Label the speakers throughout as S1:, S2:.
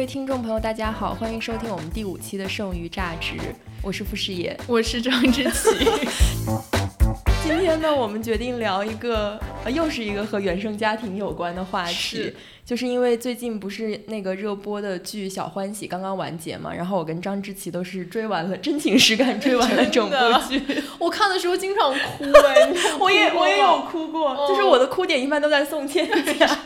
S1: 位听众朋友，大家好，欢迎收听我们第五期的《剩余榨汁》，我是傅师爷，
S2: 我是张之琪。
S1: 今天呢，我们决定聊一个，呃，又是一个和原生家庭有关的话题，就是因为最近不是那个热播的剧《小欢喜》刚刚完结嘛，然后我跟张之琪都是追完了，真情实感追完了整部剧。
S2: 我看的时候经常哭哎，
S1: 我也我也有哭过，就是我的哭点一般都在宋茜家。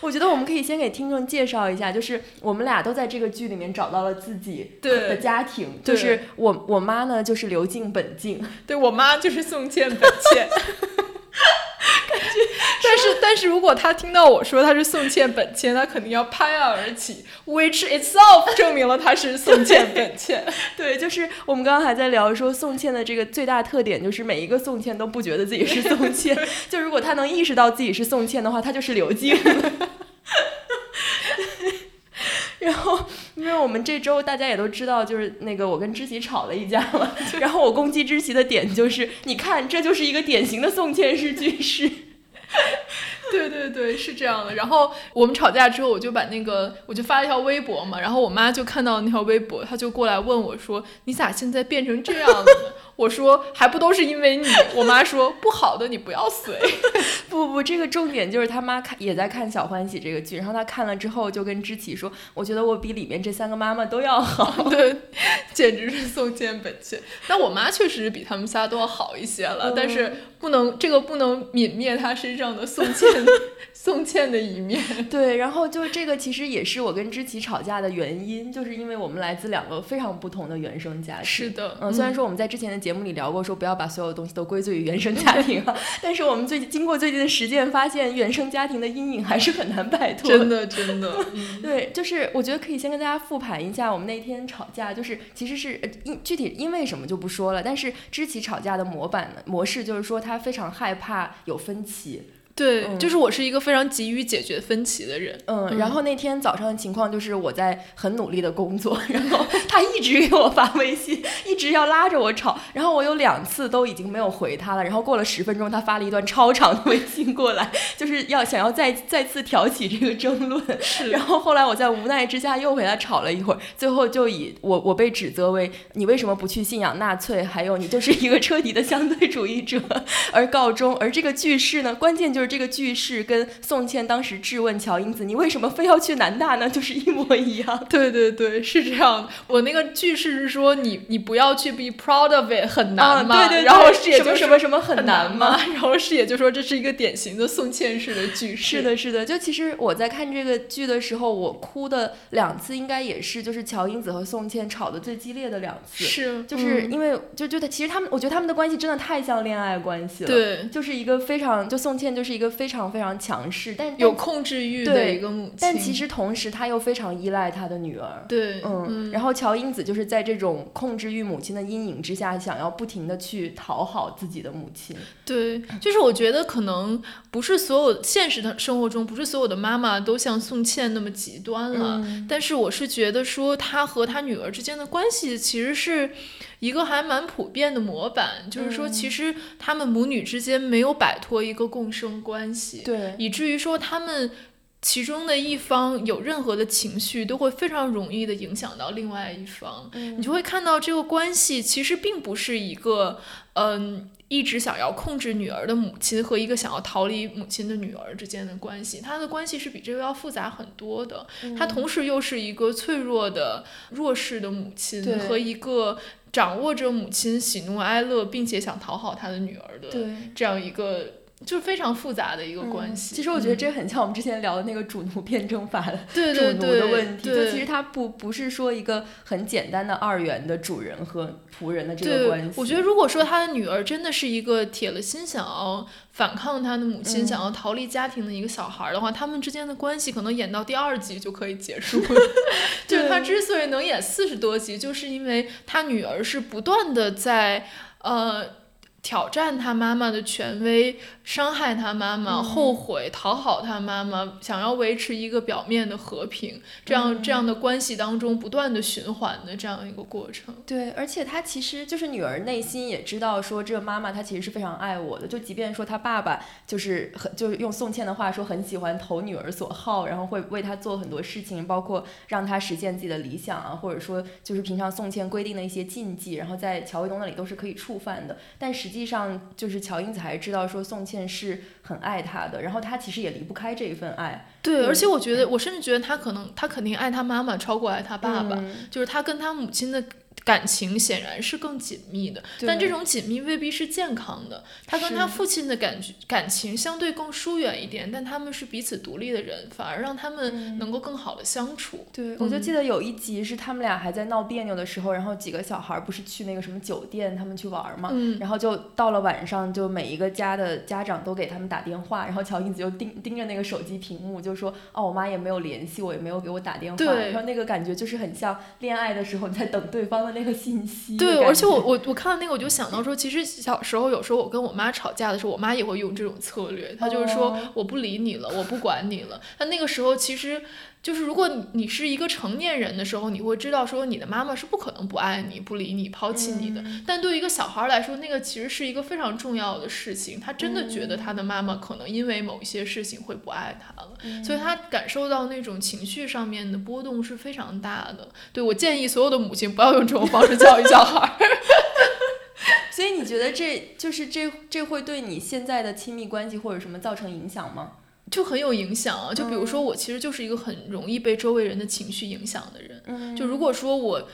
S1: 我觉得我们可以先给听众介绍一下，就是我们俩都在这个剧里面找到了自己的家庭。就是我我妈呢，就是刘静本静，
S2: 对我妈就是宋茜本茜。但是如果他听到我说他是宋茜本茜，他肯定要拍案而起，which itself 证明了他是宋茜本茜。
S1: 对，就是我们刚刚还在聊说宋茜的这个最大特点，就是每一个宋茜都不觉得自己是宋茜。就如果他能意识到自己是宋茜的话，他就是刘静。然后，因为我们这周大家也都知道，就是那个我跟知琪吵了一架嘛。然后我攻击知琪的点就是，你看，这就是一个典型的宋茜式句式。
S2: 对对对，是这样的。然后我们吵架之后，我就把那个我就发了一条微博嘛。然后我妈就看到那条微博，她就过来问我说：“你咋现在变成这样了？”我说还不都是因为你？我妈说不好的你不要随。
S1: 不不不，这个重点就是他妈看也在看《小欢喜》这个剧，然后他看了之后就跟知琪说：“我觉得我比里面这三个妈妈都要好。”
S2: 对，简直是宋茜本茜。但我妈确实比他们仨都要好一些了，但是不能这个不能泯灭她身上的宋茜宋茜的一面。
S1: 对，然后就这个其实也是我跟知琪吵架的原因，就是因为我们来自两个非常不同的原生家庭。
S2: 是的，
S1: 嗯，虽然说我们在之前的节节目里聊过，说不要把所有东西都归罪于原生家庭啊。但是我们最近经过最近的实践，发现原生家庭的阴影还是很难摆脱。
S2: 真的，真的。
S1: 对，就是我觉得可以先跟大家复盘一下我们那天吵架，就是其实是因具体因为什么就不说了。但是知棋吵架的模板模式就是说，他非常害怕有分歧。
S2: 对，就是我是一个非常急于解决分歧的人。
S1: 嗯，然后那天早上的情况就是我在很努力的工作，然后他一直给我发微信，一直要拉着我吵，然后我有两次都已经没有回他了。然后过了十分钟，他发了一段超长的微信过来，就是要想要再再次挑起这个争论。
S2: 是。
S1: 然后后来我在无奈之下又陪他吵了一会儿，最后就以我我被指责为你为什么不去信仰纳粹，还有你就是一个彻底的相对主义者而告终。而这个句式呢，关键就是。这个句式跟宋茜当时质问乔英子：“你为什么非要去南大呢？” 就是一模一样。
S2: 对对对，是这样。我那个句式是说：“你你不要去 be proud of it，很难
S1: 吗？”对对。
S2: 然后是也就
S1: 什么什么很
S2: 难
S1: 吗？
S2: 然后是也就说这是一个典型的宋茜式的句式。
S1: 是的，是的。就其实我在看这个剧的时候，我哭的两次应该也是就是乔英子和宋茜吵的最激烈的两次。
S2: 是。
S1: 就是因为就就他其实他们，我觉得他们的关系真的太像恋爱关系了。
S2: 对。
S1: 就是一个非常就宋茜就是一个。一个非常非常强势，但
S2: 有控制欲的一个母亲，
S1: 但其实同时她又非常依赖她的女儿。
S2: 对，
S1: 嗯，然后乔英子就是在这种控制欲母亲的阴影之下，想要不停的去讨好自己的母亲。
S2: 对，就是我觉得可能不是所有现实的生活中，不是所有的妈妈都像宋茜那么极端了。但是我是觉得说，她和她女儿之间的关系其实是。一个还蛮普遍的模板，就是说，其实他们母女之间没有摆脱一个共生关系，
S1: 对，
S2: 以至于说他们其中的一方有任何的情绪，都会非常容易的影响到另外一方。你就会看到这个关系其实并不是一个，嗯，一直想要控制女儿的母亲和一个想要逃离母亲的女儿之间的关系，他的关系是比这个要复杂很多的。他同时又是一个脆弱的弱势的母亲和一个。掌握着母亲喜怒哀乐，并且想讨好他的女儿的这样一个，就是非常复杂的一个关系。
S1: 其实我觉得这很像我们之前聊的那个主奴辩证法的
S2: 主
S1: 奴的问题。就其实它不不是说一个很简单的二元的主人和仆人的这个关
S2: 系。我觉得如果说他的女儿真的是一个铁了心想要。反抗他的母亲，想要逃离家庭的一个小孩的话，他们之间的关系可能演到第二集就可以结束了。就是他之所以能演四十多集，就是因为他女儿是不断的在呃挑战他妈妈的权威，伤害他妈妈，后悔，讨好他妈妈，想要维持一个表面的和平，这样这样的关系当中不断的循环的这样一个过程。
S1: 对，而且他其实就是女儿内心也知道说，这个妈妈她其实是非常爱我的，就即便说她爸爸就是很就是用宋茜的话说，很喜欢投女儿所好，然后会为她做很多事情，包括让她实现自己的理想啊，或者说就是平常宋茜规定的一些禁忌，然后在乔卫东那里都是可以触犯的，但实际上就是乔英子还是知道说宋茜是很爱他的，然后他其实也离不开这一份爱。
S2: 对，而且我觉得，我甚至觉得他可能他肯定爱他妈妈超过爱他爸爸，就是他跟他母亲的。感情显然是更紧密的，但这种紧密未必是健康的。他跟他父亲的感觉感情相对更疏远一点，但他们是彼此独立的人，反而让他们能够更好的相处。
S1: 对，我就记得有一集是他们俩还在闹别扭的时候，然后几个小孩不是去那个什么酒店，他们去玩嘛，然后就到了晚上，就每一个家的家长都给他们打电话，然后乔英子就盯盯着那个手机屏幕，就说：“哦，我妈也没有联系我，也没有给我打电话。”然后那个感觉就是很像恋爱的时候你在等对方的。那个信息
S2: 对，而且我我我看到那个我就想到说，其实小时候有时候我跟我妈吵架的时候，我妈也会用这种策略，她就是说我不理你了，我不管你了。但那个时候其实。就是如果你是一个成年人的时候，你会知道说你的妈妈是不可能不爱你、不理你、抛弃你的。但对于一个小孩来说，那个其实是一个非常重要的事情。他真的觉得他的妈妈可能因为某一些事情会不爱他了，所以他感受到那种情绪上面的波动是非常大的。对我建议所有的母亲不要用这种方式教育小孩。
S1: 所以你觉得这就是这这会对你现在的亲密关系或者什么造成影响吗？
S2: 就很有影响啊！就比如说，我其实就是一个很容易被周围人的情绪影响的人。就如果说我，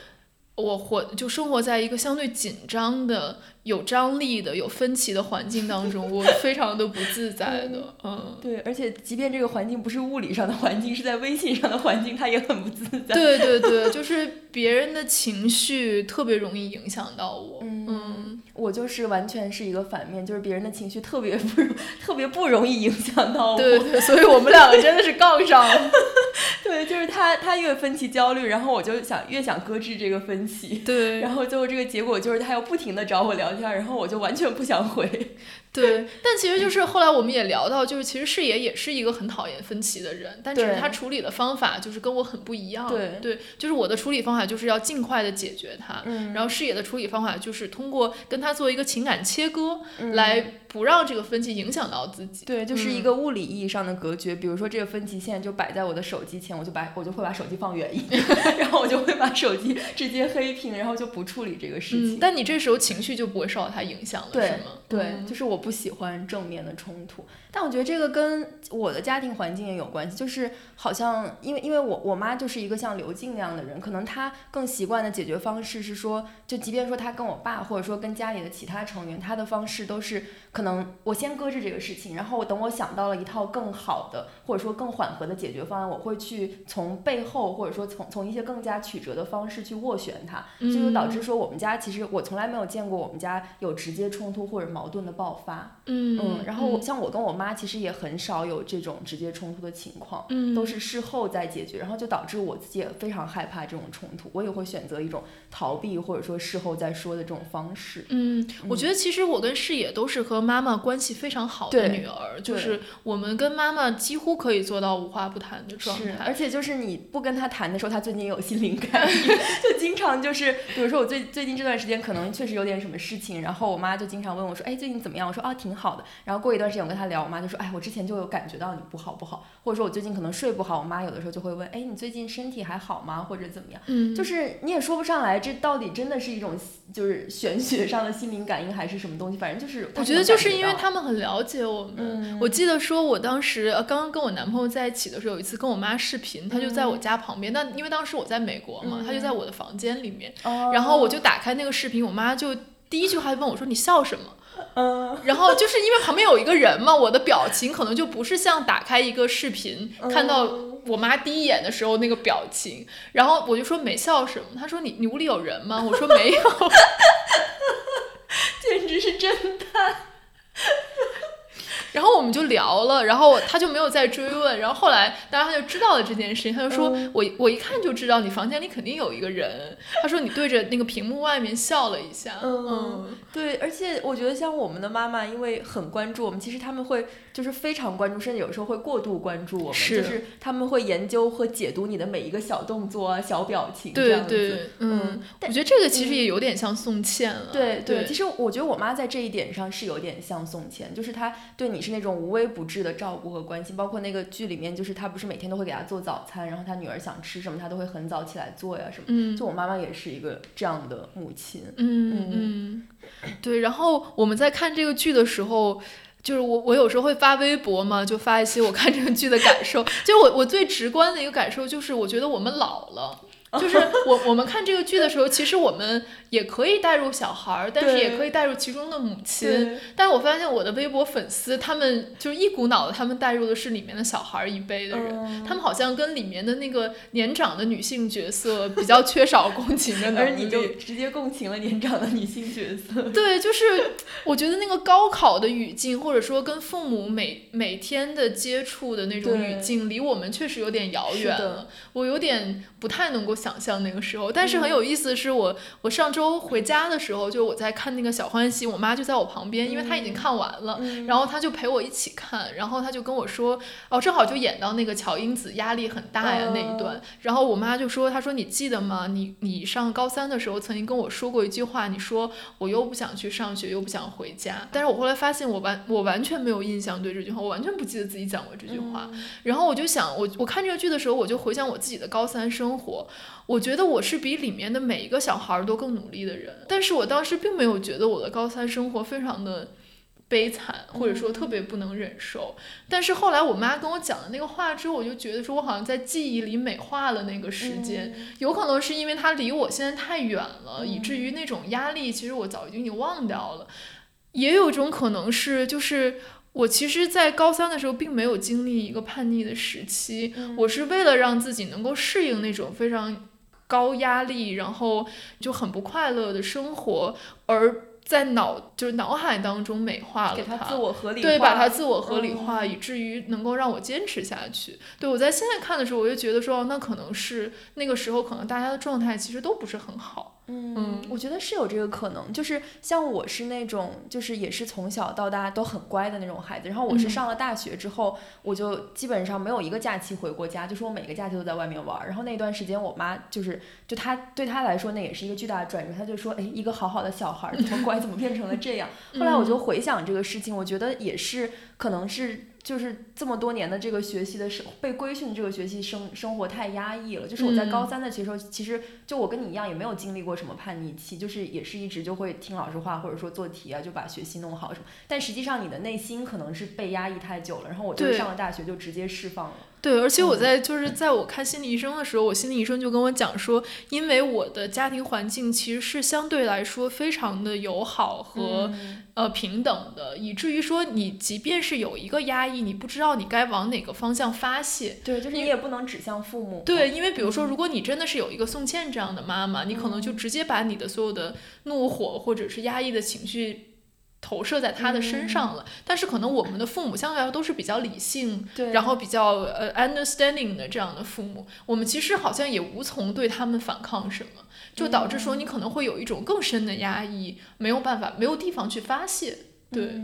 S2: 我活就生活在一个相对紧张的。有张力的、有分歧的环境当中，我非常的不自在的。嗯，
S1: 对，而且即便这个环境不是物理上的环境，是在微信上的环境，他也很不自在。
S2: 对对对，就是别人的情绪特别容易影响到我。
S1: 嗯，我就是完全是一个反面，就是别人的情绪特别不特别不容易影响到我。
S2: 对对，所以我们两个真的是杠上了。
S1: 对，就是他他越分歧焦虑，然后我就想越想搁置这个分歧。
S2: 对，
S1: 然后最后这个结果就是他要不停的找我聊天。然后我就完全不想回，
S2: 对，但其实就是后来我们也聊到，就是其实视野也是一个很讨厌分歧的人，但是他处理的方法就是跟我很不一样，
S1: 对，
S2: 对，就是我的处理方法就是要尽快的解决它，然后视野的处理方法就是通过跟他做一个情感切割来。不让这个分歧影响到自己，
S1: 对，就是一个物理意义上的隔绝。比如说，这个分歧线就摆在我的手机前，我就把我就会把手机放远一点，然后我就会把手机直接黑屏，然后就不处理这个事情。
S2: 但你这时候情绪就不会受到它影响了，
S1: 是
S2: 吗？
S1: 对，就是我不喜欢正面的冲突。但我觉得这个跟我的家庭环境也有关系，就是好像因为因为我我妈就是一个像刘静那样的人，可能她更习惯的解决方式是说，就即便说她跟我爸或者说跟家里的其他成员，她的方式都是。可能我先搁置这个事情，然后等我想到了一套更好的或者说更缓和的解决方案，我会去从背后或者说从从一些更加曲折的方式去斡旋它，就导致说我们家其实我从来没有见过我们家有直接冲突或者矛盾的爆发。
S2: 嗯
S1: 嗯，然后像我跟我妈其实也很少有这种直接冲突的情况，嗯，都是事后再解决，然后就导致我自己也非常害怕这种冲突，我也会选择一种逃避或者说事后再说的这种方式。
S2: 嗯，我觉得其实我跟视野都是和。妈妈关系非常好的女儿，就是我们跟妈妈几乎可以做到无话不谈的状态。
S1: 而且就是你不跟她谈的时候，她最近有心灵 感应，就经常就是，比如说我最最近这段时间可能确实有点什么事情，然后我妈就经常问我说：“哎，最近怎么样？”我说：“啊，挺好的。”然后过一段时间我跟他聊，我妈就说：“哎，我之前就有感觉到你不好不好，或者说我最近可能睡不好。”我妈有的时候就会问：“哎，你最近身体还好吗？或者怎么样？”
S2: 嗯，
S1: 就是你也说不上来，这到底真的是一种就是玄学上的心灵感应还是什么东西？反正就是
S2: 我觉得就是因为他们很。了解我们，我记得说，我当时呃刚刚跟我男朋友在一起的时候，有一次跟我妈视频，他就在我家旁边。但因为当时我在美国嘛，他就在我的房间里面。然后我就打开那个视频，我妈就第一句话就问我说：“你笑什么？”
S1: 嗯。
S2: 然后就是因为旁边有一个人嘛，我的表情可能就不是像打开一个视频看到我妈第一眼的时候那个表情。然后我就说没笑什么，他说：“你你屋里有人吗？”我说：“没有。”
S1: 简直是侦探。
S2: 然后我们就聊了，然后他就没有再追问，然后后来当然他就知道了这件事情，他就说我我一看就知道你房间里肯定有一个人，他说你对着那个屏幕外面笑了一下，嗯，
S1: 对，而且我觉得像我们的妈妈，因为很关注我们，其实他们会就是非常关注，甚至有时候会过度关注我们，就是他们会研究和解读你的每一个小动作啊、小表情这样
S2: 子，嗯，我觉得这个其实也有点像宋茜了，
S1: 对
S2: 对，
S1: 其实我觉得我妈在这一点上是有点像宋茜，就是她对你是那种无微不至的照顾和关心，包括那个剧里面，就是她不是每天都会给她做早餐，然后她女儿想吃什么，她都会很早起来做呀什么，
S2: 嗯，
S1: 就我妈妈也是一个这样的母亲，
S2: 嗯嗯，对，然后我们在看这个剧的时候。就是我，我有时候会发微博嘛，就发一些我看这个剧的感受。就我，我最直观的一个感受就是，我觉得我们老了。就是我 我们看这个剧的时候，其实我们也可以带入小孩儿，但是也可以带入其中的母亲。但是我发现我的微博粉丝，他们就一股脑的，他们带入的是里面的小孩儿一辈的人，他们好像跟里面的那个年长的女性角色比较缺少共情的 能
S1: 力。而你就直接共情了年长的女性角色。
S2: 对，就是我觉得那个高考的语境，或者说跟父母每每天的接触的那种语境，离我们确实有点遥远了。我有点不太能够。想象那个时候，但是很有意思的是，我我上周回家的时候，就我在看那个小欢喜，我妈就在我旁边，因为她已经看完了，然后她就陪我一起看，然后她就跟我说，哦，正好就演到那个乔英子压力很大呀那一段，然后我妈就说，她说你记得吗？你你上高三的时候曾经跟我说过一句话，你说我又不想去上学，又不想回家，但是我后来发现我完我完全没有印象对这句话，我完全不记得自己讲过这句话，然后我就想，我我看这个剧的时候，我就回想我自己的高三生活。我觉得我是比里面的每一个小孩都更努力的人，但是我当时并没有觉得我的高三生活非常的悲惨，或者说特别不能忍受。但是后来我妈跟我讲了那个话之后，我就觉得说我好像在记忆里美化了那个时间，有可能是因为它离我现在太远了，以至于那种压力其实我早就已经忘掉了。也有一种可能是，就是我其实，在高三的时候并没有经历一个叛逆的时期，我是为了让自己能够适应那种非常。高压力，然后就很不快乐的生活，而在脑就是脑海当中美化了
S1: 它，自我合理
S2: 对，把它自我合理化，以至于能够让我坚持下去。对我在现在看的时候，我就觉得说，那可能是那个时候，可能大家的状态其实都不是很好。
S1: 嗯，我觉得是有这个可能，就是像我是那种，就是也是从小到大都很乖的那种孩子。然后我是上了大学之后，我就基本上没有一个假期回过家，就是我每个假期都在外面玩。然后那段时间，我妈就是，就她对她来说，那也是一个巨大的转折。她就说：“哎，一个好好的小孩怎么 乖，怎么变成了这样？”后来我就回想这个事情，我觉得也是，可能是。就是这么多年的这个学习的生被规训这个学习生生活太压抑了。就是我在高三的时候，其实就我跟你一样，也没有经历过什么叛逆期，就是也是一直就会听老师话，或者说做题啊，就把学习弄好什么。但实际上你的内心可能是被压抑太久了，然后我就上了大学就直接释放了。
S2: 对，而且我在就是在我看心理医生的时候，我心理医生就跟我讲说，因为我的家庭环境其实是相对来说非常的友好和呃平等的，以至于说你即便是有一个压抑，你不知道你该往哪个方向发泄。
S1: 对，就是你也不能指向父母。
S2: 对，因为比如说，如果你真的是有一个宋茜这样的妈妈，你可能就直接把你的所有的怒火或者是压抑的情绪。投射在他的身上了，但是可能我们的父母相对来说都是比较理性，然后比较呃 understanding 的这样的父母，我们其实好像也无从对他们反抗什么，就导致说你可能会有一种更深的压抑，没有办法，没有地方去发泄，对。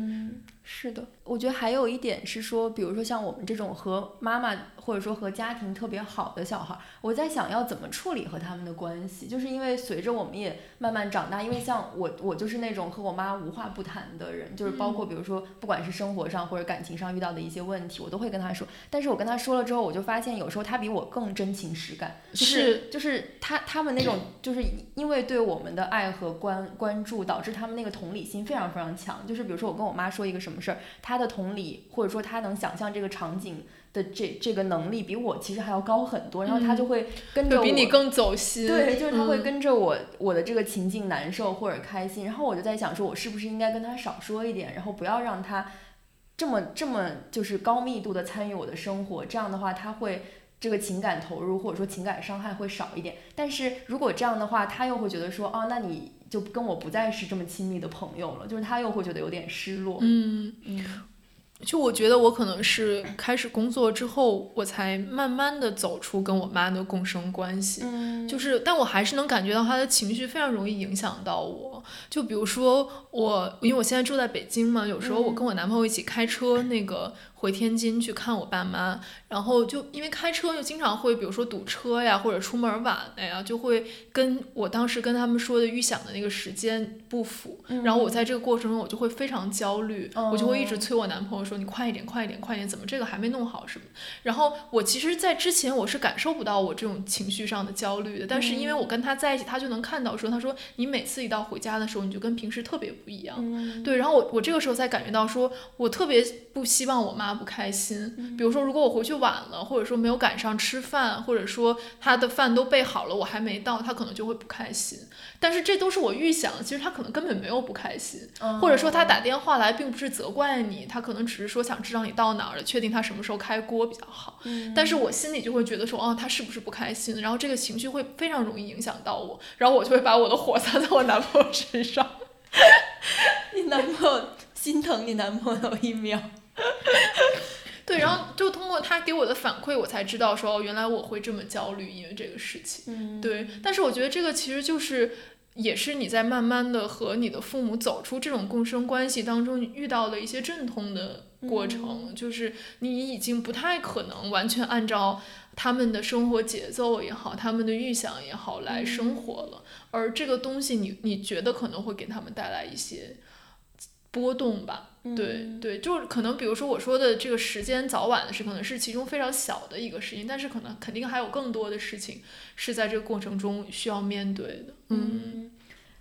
S1: 是的，我觉得还有一点是说，比如说像我们这种和妈妈或者说和家庭特别好的小孩，我在想要怎么处理和他们的关系，就是因为随着我们也慢慢长大，因为像我，我就是那种和我妈无话不谈的人，就是包括比如说不管是生活上或者感情上遇到的一些问题，我都会跟她说。但是我跟她说了之后，我就发现有时候她比我更真情实感，就是就是她他们那种就是因为对我们的爱和关关注，导致他们那个同理心非常非常强。就是比如说我跟我妈说一个什么。什么事儿？他的同理，或者说他能想象这个场景的这这个能力，比我其实还要高很多。然后他就会跟着我，
S2: 比你更走心。
S1: 对，就是他会跟着我，我的这个情境难受或者开心。然后我就在想，说我是不是应该跟他少说一点，然后不要让他这么这么就是高密度的参与我的生活。这样的话，他会这个情感投入或者说情感伤害会少一点。但是如果这样的话，他又会觉得说，哦，那你。就跟我不再是这么亲密的朋友了，就是他又会觉得有点失落。
S2: 嗯嗯，就我觉得我可能是开始工作之后，我才慢慢的走出跟我妈的共生关系。
S1: 嗯，
S2: 就是，但我还是能感觉到她的情绪非常容易影响到我。就比如说我，因为我现在住在北京嘛，有时候我跟我男朋友一起开车，那个。回天津去看我爸妈，然后就因为开车就经常会，比如说堵车呀，或者出门晚了呀，就会跟我当时跟他们说的预想的那个时间不符。然后我在这个过程中，我就会非常焦虑，我就会一直催我男朋友说：“你快一点，快一点，快一点，怎么这个还没弄好什么？”然后我其实，在之前我是感受不到我这种情绪上的焦虑的，但是因为我跟他在一起，他就能看到说：“他说你每次一到回家的时候，你就跟平时特别不一样。”对，然后我我这个时候才感觉到说，我特别不希望我妈。不开心，比如说，如果我回去晚了，或者说没有赶上吃饭，或者说他的饭都备好了，我还没到，他可能就会不开心。但是这都是我预想，其实他可能根本没有不开心，或者说他打电话来并不是责怪你，他可能只是说想知道你到哪儿了，确定他什么时候开锅比较好。但是我心里就会觉得说，哦，他是不是不开心？然后这个情绪会非常容易影响到我，然后我就会把我的火撒在我男朋友身上。
S1: 你男朋友心疼你男朋友一秒。
S2: 对，然后就通过他给我的反馈，我才知道说，哦，原来我会这么焦虑，因为这个事情。对，但是我觉得这个其实就是，也是你在慢慢的和你的父母走出这种共生关系当中，遇到的一些阵痛的过程，就是你已经不太可能完全按照他们的生活节奏也好，他们的预想也好来生活了，而这个东西，你你觉得可能会给他们带来一些波动吧。对对，就是可能，比如说我说的这个时间早晚的事，可能是其中非常小的一个事情，但是可能肯定还有更多的事情是在这个过程中需要面对的。
S1: 嗯，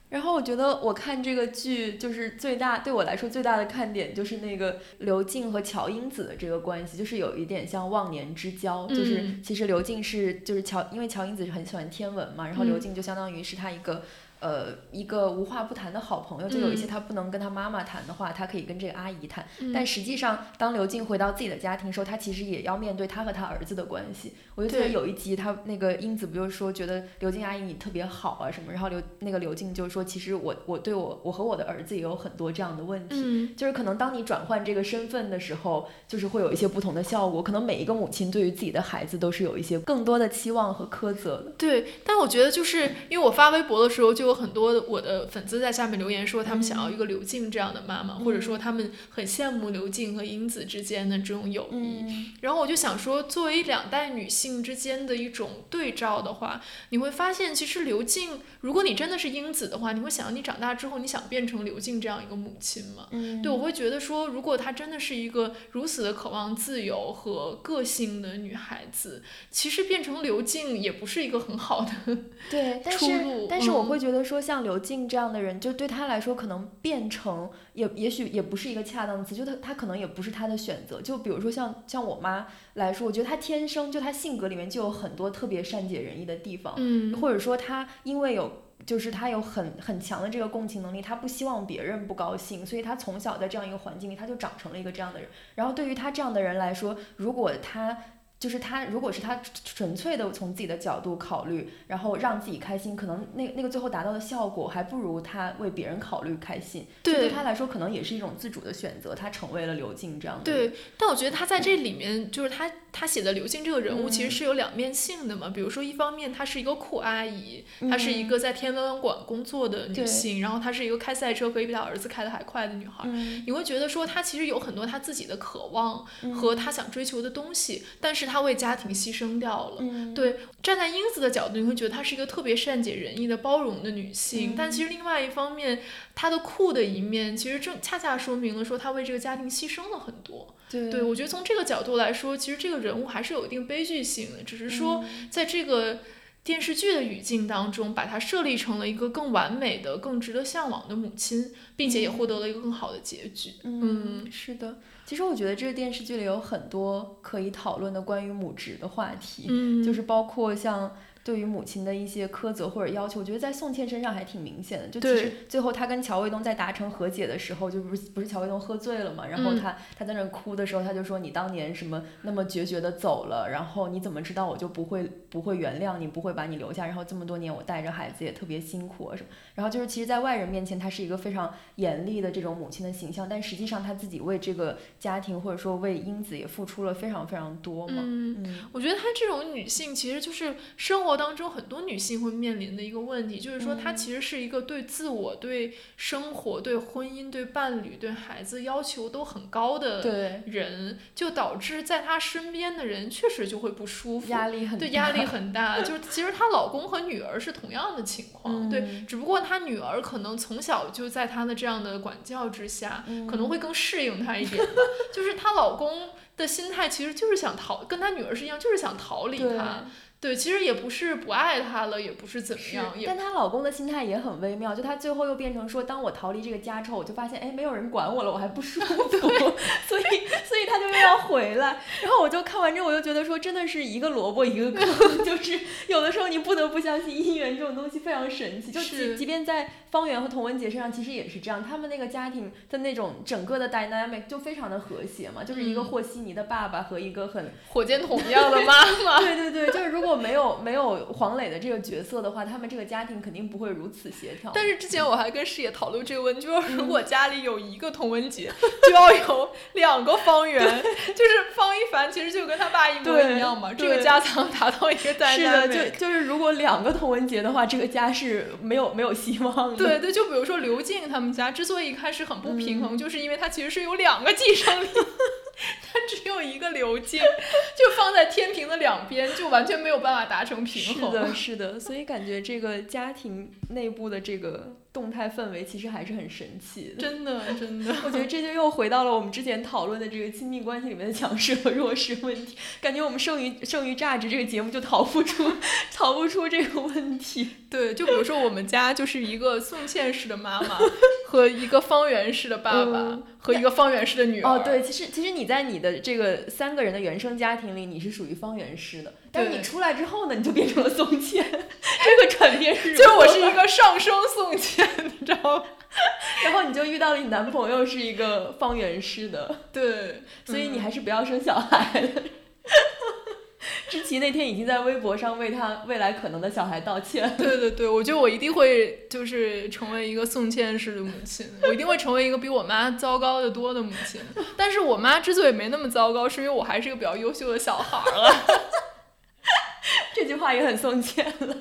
S1: 然后我觉得我看这个剧就是最大对我来说最大的看点就是那个刘静和乔英子的这个关系，就是有一点像忘年之交，就是其实刘静是就是乔，因为乔英子是很喜欢天文嘛，然后刘静就相当于是他一个。呃，一个无话不谈的好朋友，就有一些他不能跟他妈妈谈的话，他可以跟这个阿姨谈。但实际上，当刘静回到自己的家庭时候，他其实也要面对他和他儿子的关系。我就记得有一集，他那个英子不就是说觉得刘静阿姨你特别好啊什么，然后刘那个刘静就说，其实我我对我我和我的儿子也有很多这样的问题，就是可能当你转换这个身份的时候，就是会有一些不同的效果。可能每一个母亲对于自己的孩子都是有一些更多的期望和苛责的。
S2: 对，但我觉得就是因为我发微博的时候就。有很多我的粉丝在下面留言说，他们想要一个刘静这样的妈妈，或者说他们很羡慕刘静和英子之间的这种友谊。然后我就想说，作为两代女性之间的一种对照的话，你会发现，其实刘静，如果你真的是英子的话，你会想，你长大之后你想变成刘静这样一个母亲吗？对，我会觉得说，如果她真的是一个如此的渴望自由和个性的女孩子，其实变成刘静也不是一个很好的
S1: 对出路。但是我会觉得。说像刘静这样的人，就对他来说，可能变成也也许也不是一个恰当的词，就他他可能也不是他的选择。就比如说像像我妈来说，我觉得她天生就她性格里面就有很多特别善解人意的地方，
S2: 嗯，
S1: 或者说她因为有就是她有很很强的这个共情能力，她不希望别人不高兴，所以她从小在这样一个环境里，她就长成了一个这样的人。然后对于她这样的人来说，如果她就是他，如果是他纯粹的从自己的角度考虑，然后让自己开心，可能那那个最后达到的效果还不如他为别人考虑开心。
S2: 对，
S1: 对他来说可能也是一种自主的选择，他成为了刘静这样的。
S2: 对，但我觉得他在这里面，就是他他写的刘静这个人物其实是有两面性的嘛。比如说，一方面她是一个酷阿姨，她是一个在天文馆工作的女性，然后她是一个开赛车可以比她儿子开的还快的女孩。你会觉得说她其实有很多她自己的渴望和她想追求的东西，但是。他为家庭牺牲掉了，对。站在英子的角度，你会觉得她是一个特别善解人意的、包容的女性。但其实另外一方面，她的酷的一面，其实正恰恰说明了说她为这个家庭牺牲了很多。对，我觉得从这个角度来说，其实这个人物还是有一定悲剧性的，只是说在这个电视剧的语境当中，把她设立成了一个更完美的、更值得向往的母亲，并且也获得了一个更好的结局。
S1: 嗯，是的。其实我觉得这个电视剧里有很多可以讨论的关于母职的话题，就是包括像对于母亲的一些苛责或者要求，我觉得在宋茜身上还挺明显的。就其
S2: 对
S1: 实最后她跟乔卫东在达成和解的时候，就不是不是乔卫东喝醉了嘛，然后
S2: 嗯
S1: 他、他在那哭的时候，她就说你当年什么那么决绝的走了，然后你怎么知道我就不会不会原谅你，不会把你留下，然后这么多年我带着孩子也特别辛苦啊什么。然后就是其实，在外人面前，她是一个非常严厉的这种母亲的形象，但实际上她自己为这个家庭或者说为英子也付出了非常非常多嘛。
S2: 嗯，
S1: 嗯
S2: 我觉得她这种女性其实就是生活当中很多女性会面临的一个问题，就是说她
S1: 嗯
S2: 其实是一个对自我、对生活、对婚姻、对伴侣、对孩子要求都很高的，人，就导致在她身边的人确实就会不舒服。
S1: 压力很大，
S2: 对，压力很大。就是其实她老公和女儿是同样的情况，对，
S1: 嗯
S2: 只不过她女儿可能从小就在她的这样的管教之下，可能会更适应她一点吧。就是她老公的心态其实就是想逃，跟她女儿是一样，就是想逃离她。对，其实也不是不爱她了，也不是怎么样，，
S1: 但她老公的心态也很微妙，就她最后又变成说，当我逃离这个家之后，我就发现，哎，没有人管我了，我还不舒服，所以，所以她就又要回来。然后我就看完之后，我就觉得说，真的是一个萝卜一个坑，就是有的时候你不得不相信姻缘这种东西非常神奇。就即
S2: 是
S1: 即便在方圆和童文洁身上，其实也是这样，他们那个家庭的那种整个的 dynamic 就非常的和谐嘛，就是一个
S2: 嗯
S1: 和稀泥的爸爸和一个很
S2: 火箭筒一样的妈妈。
S1: 对对对，就是如果没有没有黄磊的这个角色的话，他们这个家庭肯定不会如此协调。
S2: 但是之前我还跟师爷讨论这个问题，就是如
S1: 嗯
S2: 果家里有一个童文杰，就要有两个方圆，就是方一凡其实就跟他爸一模
S1: 对
S2: 一样嘛，这个家才能达到一个单
S1: 是的，就就是如果两个童文杰的话，这个家是没有没有希望的。
S2: 对对，就比如说刘静他们家之所以一开始很不平
S1: 嗯
S2: 衡，就是因为他其实是有两个寄生力，就一个刘静，就放在天平的两边，就完全没有办法达成平衡。
S1: 是的，是的，所以感觉这个家庭内部的这个动态氛围其实还是很神奇的。
S2: 真的真的，
S1: 我觉得这就又回到了我们之前讨论的这个亲密关系里面的强势和弱势问题。感觉我们剩余剩余价值这个节目就逃不出逃不出这个问题。
S2: 对，就比如说我们家就是一个宋茜式的妈妈和一个方圆式的爸爸、
S1: 嗯
S2: 和一个方圆式的女儿。
S1: 哦，对，其实其实你在你的这个三个人的原生家庭里，你是属于方圆式的，但是你出来之后呢，你就变成了宋茜，这个转变是如
S2: 就我是一个上升宋茜，你知道吗？
S1: 然后你就遇到了你男朋友是一个方圆式的，
S2: 对，
S1: 所以你
S2: 嗯
S1: 还是不要生小孩了。知琪那天已经在微博上为他未来可能的小孩道歉了。
S2: 对对对，我觉得我一定会就是成为一个宋茜式的母亲，我一定会成为一个比我妈糟糕的多的母亲。但是我妈之所以没那么糟糕，是因为我还是一个比较优秀的小孩儿了。
S1: 这句话也很送钱了。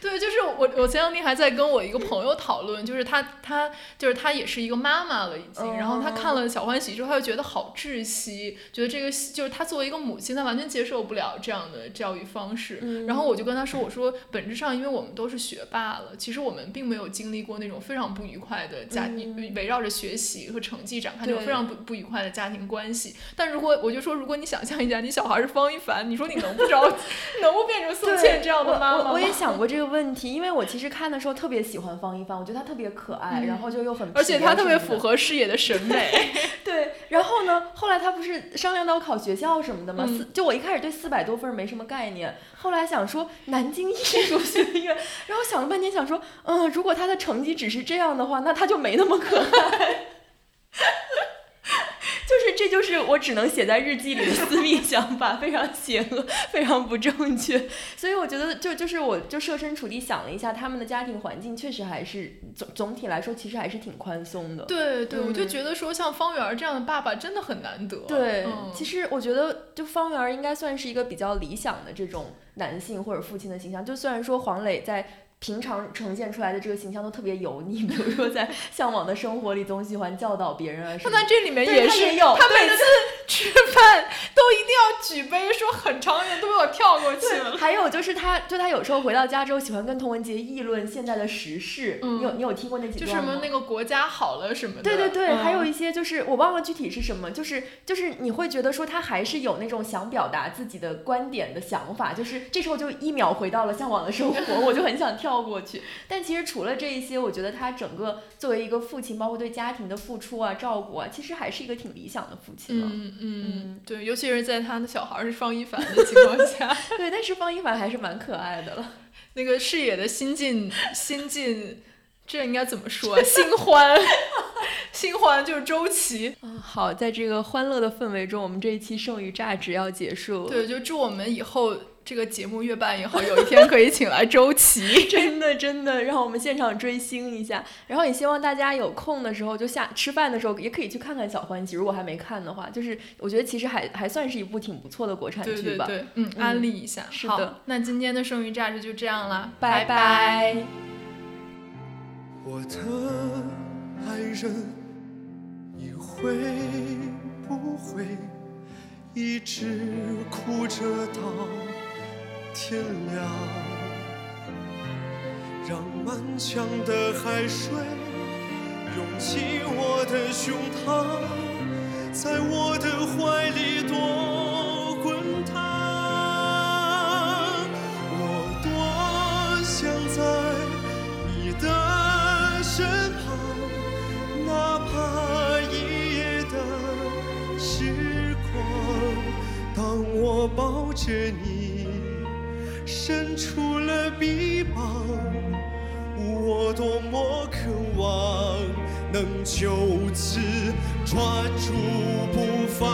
S2: 对，就是我，我前两天还在跟我一个朋友讨论，就是她，她就是她也是一个妈妈了已经，然后她看了《小欢喜》之后，她就觉得好窒息，觉得这个就是她作为一个母亲，她完全接受不了这样的教育方式。
S1: 嗯
S2: 然后我就跟她说，我说本质上，因为我们都是学霸了，其实我们并没有经历过那种非常不愉快的家，
S1: 嗯
S2: 围绕着学习和成绩展开那种非常不不愉快的家庭关系。但如果我就说，如果你想象一下，你小孩是方一凡，你说你能不着，能不变成宋茜这样的妈妈吗？
S1: 我我也想过这个问题，因为我其实看的时候特别喜欢方一帆，我觉得他特别可爱，
S2: 嗯
S1: 然后就又很
S2: 而且他特别符
S1: 合。
S2: 合视野的审美。
S1: 对，然后呢，后来他不是商量到考学校什么的吗？
S2: 嗯
S1: 就我一开始对四百多分没什么概念，后来想说南京艺术学院，然后想了半天想说，嗯，如果他的成绩只是这样的话，那他就没那么可爱。就是，这就是我只能写在日记里的私密想法，非常邪恶，非常不正确。所以我觉得就，就是我就设身处地想了一下，他们的家庭环境确实还是总总体来说，其实还是挺宽松的。
S2: 对对，我就
S1: 嗯
S2: 觉得说像方圆儿这样的爸爸真的很难得。
S1: 对，
S2: 嗯、
S1: 其实我觉得就方圆儿应该算是一个比较理想的这种男性或者父亲的形象。就虽然说黄磊在平常呈现出来的这个形象都特别油腻，比如说在《向往的生活》里总喜欢教导别人啊 什么的。
S2: 他在这里面
S1: 对
S2: 也是，
S1: 有
S2: 他每次吃饭都一定要举杯说很长远，都被我跳过去了。
S1: 还有就是他，就他有时候回到家之后，喜欢跟童文杰议论现在的时事。
S2: 嗯
S1: 你有你有听过那几
S2: 就
S1: 段吗？
S2: 什么那个国家好了什么的。
S1: 对对对，
S2: 嗯
S1: 还有一些就是我忘了具体是什么，就是就是你会觉得说他还是有那种想表达自己的观点的想法，就是这时候就一秒回到了向往的生活，我就很想跳跳过去。但其实除了这一些，我觉得他整个作为一个父亲，包括对家庭的付出啊、照顾啊，其实还是一个挺理想的父亲。
S2: 嗯嗯，对，尤其是在他的小孩是方一凡的情况下，
S1: 对，但是方一凡还是蛮可爱的了。
S2: 那个视野的新晋新晋。这应该怎么说？新欢，新欢就是周琦。
S1: 嗯，好，在这个欢乐的氛围中，我们这一期《剩余榨汁》要结束。
S2: 对，就祝我们以后这个节目越办越好，有一天可以请来周琦。
S1: 真的，真的，让我们现场追星一下。然后也希望大家有空的时候，就下吃饭的时候，也可以去看看《小欢喜》。如果还没看的话，就是我觉得其实还还算是一部挺不错的国产剧
S2: 吧。对对对，嗯，安利一下。
S1: 是的，
S2: 那今天的《剩余价值》就这样了，
S1: 拜拜。
S3: 我的爱人，你会不会一直哭着到天亮？让满腔的海水涌进我的胸膛，在我的怀里多滚烫。我多想在你的。身旁，哪怕一夜的时光，当我抱着你，伸出了臂膀，我多么渴望能就此抓住不放，